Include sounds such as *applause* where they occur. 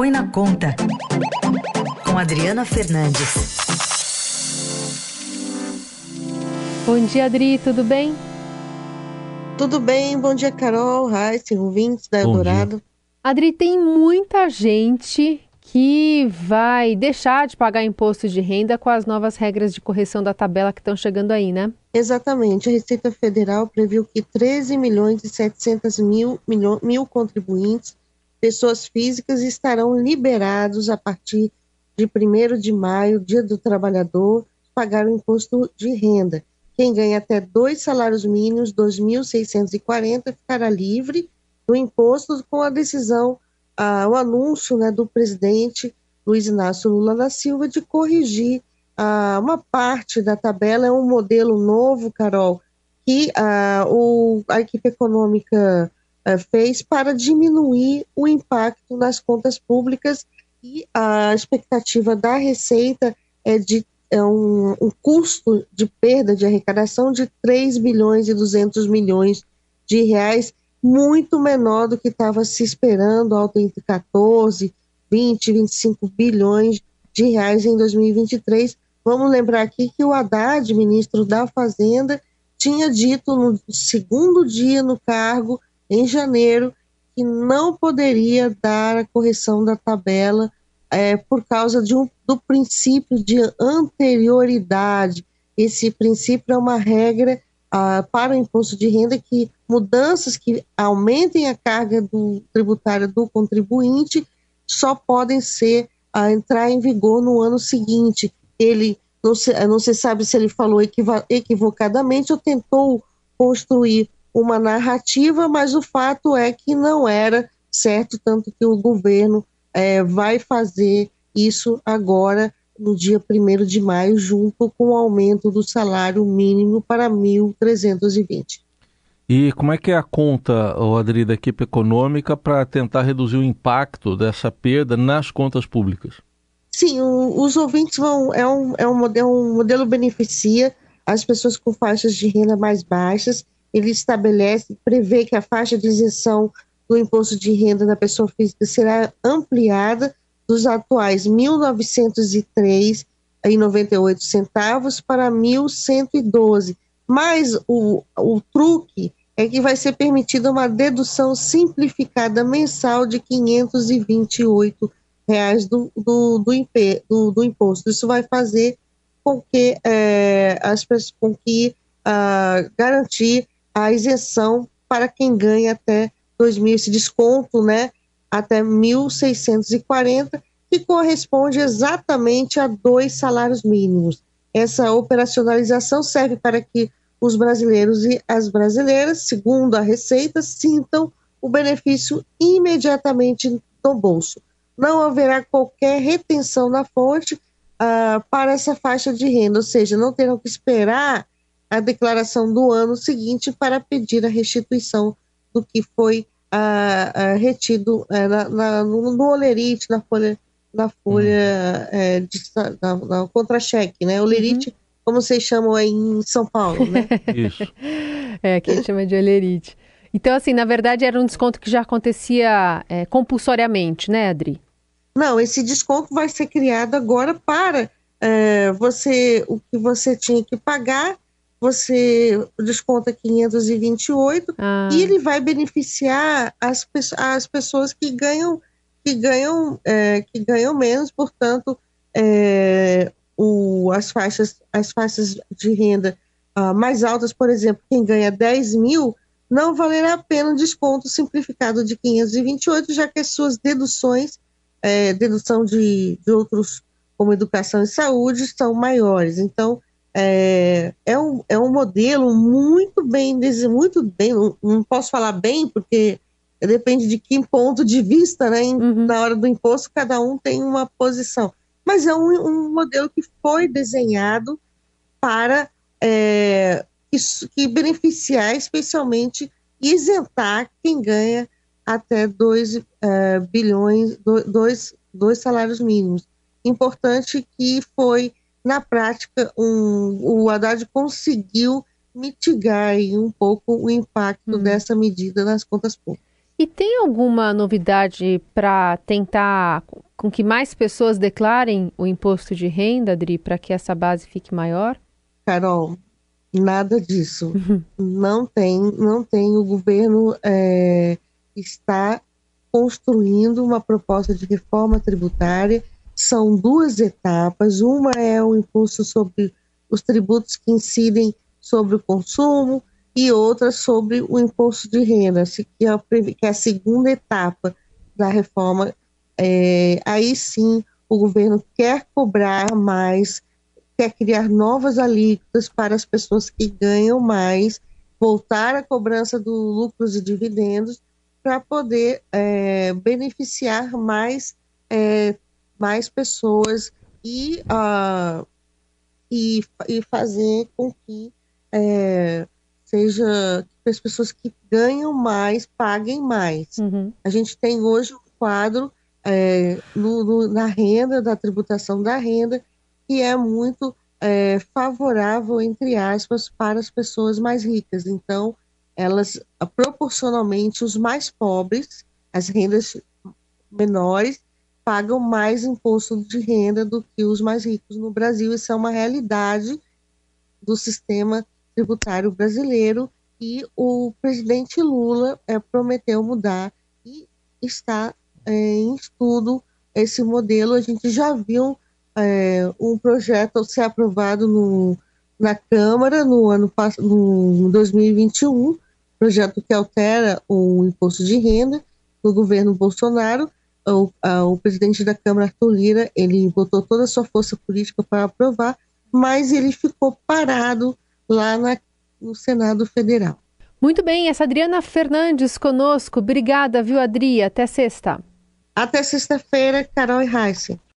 Põe na Conta, com Adriana Fernandes. Bom dia, Adri, tudo bem? Tudo bem, bom dia, Carol, Raíssa, ouvintes da Eldorado. Adri, tem muita gente que vai deixar de pagar imposto de renda com as novas regras de correção da tabela que estão chegando aí, né? Exatamente. A Receita Federal previu que 13 milhões e 700 mil, mil, mil contribuintes, pessoas físicas, estarão liberados a partir de 1 de maio, Dia do Trabalhador, pagar o imposto de renda. Quem ganha até dois salários mínimos, 2.640, ficará livre do imposto com a decisão ah, o anúncio né, do presidente Luiz Inácio Lula da Silva de corrigir ah, uma parte da tabela, é um modelo novo, Carol, que ah, o, a equipe econômica fez para diminuir o impacto nas contas públicas e a expectativa da Receita é de é um, um, custo de perda de arrecadação de 3 bilhões e 200 milhões de reais muito menor do que estava se esperando, alto entre 14, 20, 25 bilhões de reais em 2023. Vamos lembrar aqui que o Haddad, ministro da Fazenda, tinha dito no segundo dia no cargo, em janeiro, que não poderia dar a correção da tabela é, por causa de um, do princípio de anterioridade. Esse princípio é uma regra ah, para o imposto de renda que mudanças que aumentem a carga do, tributária do contribuinte só podem ser a ah, entrar em vigor no ano seguinte. Ele não se, não se sabe se ele falou equivocadamente ou tentou construir uma narrativa, mas o fato é que não era certo, tanto que o governo é, vai fazer isso agora no dia 1 de maio, junto com o aumento do salário mínimo para 1.320. E como é que é a conta, Adri, da equipe econômica para tentar reduzir o impacto dessa perda nas contas públicas? Sim, o, os ouvintes vão. É um, é um modelo, um modelo beneficia as pessoas com faixas de renda mais baixas. Ele estabelece, prevê que a faixa de isenção do imposto de renda da pessoa física será ampliada dos atuais R$ 1.903,98 centavos para R$ 1.112. Mas o, o truque é que vai ser permitida uma dedução simplificada mensal de 528 reais do, do, do, do, do imposto. Isso vai fazer com que é, as pessoas com que uh, garantir a isenção para quem ganha até 2.000, esse desconto, né, até 1.640, que corresponde exatamente a dois salários mínimos. Essa operacionalização serve para que os brasileiros e as brasileiras, segundo a Receita, sintam o benefício imediatamente no bolso. Não haverá qualquer retenção na fonte uh, para essa faixa de renda, ou seja, não terão que esperar a declaração do ano seguinte para pedir a restituição do que foi uh, uh, retido eh, na, na, no, no olerite, na folha, na folha hum. é, de, na, na contra-cheque, né? Olerite, uhum. como vocês chamam aí em São Paulo, né? *laughs* Isso. É, que a gente chama de olerite. Então, assim, na verdade era um desconto que já acontecia é, compulsoriamente, né, Adri? Não, esse desconto vai ser criado agora para é, você, o que você tinha que pagar você desconta 528 ah. e ele vai beneficiar as, as pessoas que ganham que ganham é, que ganham menos, portanto, é, o, as faixas as faixas de renda uh, mais altas, por exemplo, quem ganha 10 mil, não valerá a pena um desconto simplificado de 528, já que as suas deduções, é, dedução de, de outros como educação e saúde, são maiores. Então, é, é, um, é um modelo muito bem, muito bem, não, não posso falar bem, porque depende de que ponto de vista, né? Uhum. Na hora do imposto, cada um tem uma posição. Mas é um, um modelo que foi desenhado para é, que, que beneficiar especialmente e isentar quem ganha até 2 é, bilhões, 2 salários mínimos. Importante que foi na prática, um, o Haddad conseguiu mitigar um pouco o impacto hum. dessa medida nas contas públicas. E tem alguma novidade para tentar com que mais pessoas declarem o imposto de renda, Adri, para que essa base fique maior? Carol, nada disso. Uhum. *laughs* Não tem, não tem. O governo é, está construindo uma proposta de reforma tributária. São duas etapas. Uma é o imposto sobre os tributos que incidem sobre o consumo e outra sobre o imposto de renda, que é a, que é a segunda etapa da reforma. É, aí sim, o governo quer cobrar mais, quer criar novas alíquotas para as pessoas que ganham mais, voltar a cobrança do lucros e dividendos para poder é, beneficiar mais, é, mais pessoas e, uh, e, e fazer com que é, seja que as pessoas que ganham mais paguem mais. Uhum. A gente tem hoje um quadro é, no, no, na renda, da tributação da renda, que é muito é, favorável, entre aspas, para as pessoas mais ricas. Então, elas, proporcionalmente, os mais pobres, as rendas menores, pagam mais imposto de renda do que os mais ricos no Brasil. Isso é uma realidade do sistema tributário brasileiro e o presidente Lula é, prometeu mudar e está é, em estudo esse modelo. A gente já viu é, um projeto ser aprovado no, na Câmara no ano no 2021, projeto que altera o imposto de renda no governo Bolsonaro. O, a, o presidente da Câmara, Arthur Lira, ele botou toda a sua força política para aprovar, mas ele ficou parado lá na, no Senado Federal. Muito bem, essa Adriana Fernandes conosco. Obrigada, viu, Adri? Até sexta. Até sexta-feira, Carol e Raíssa.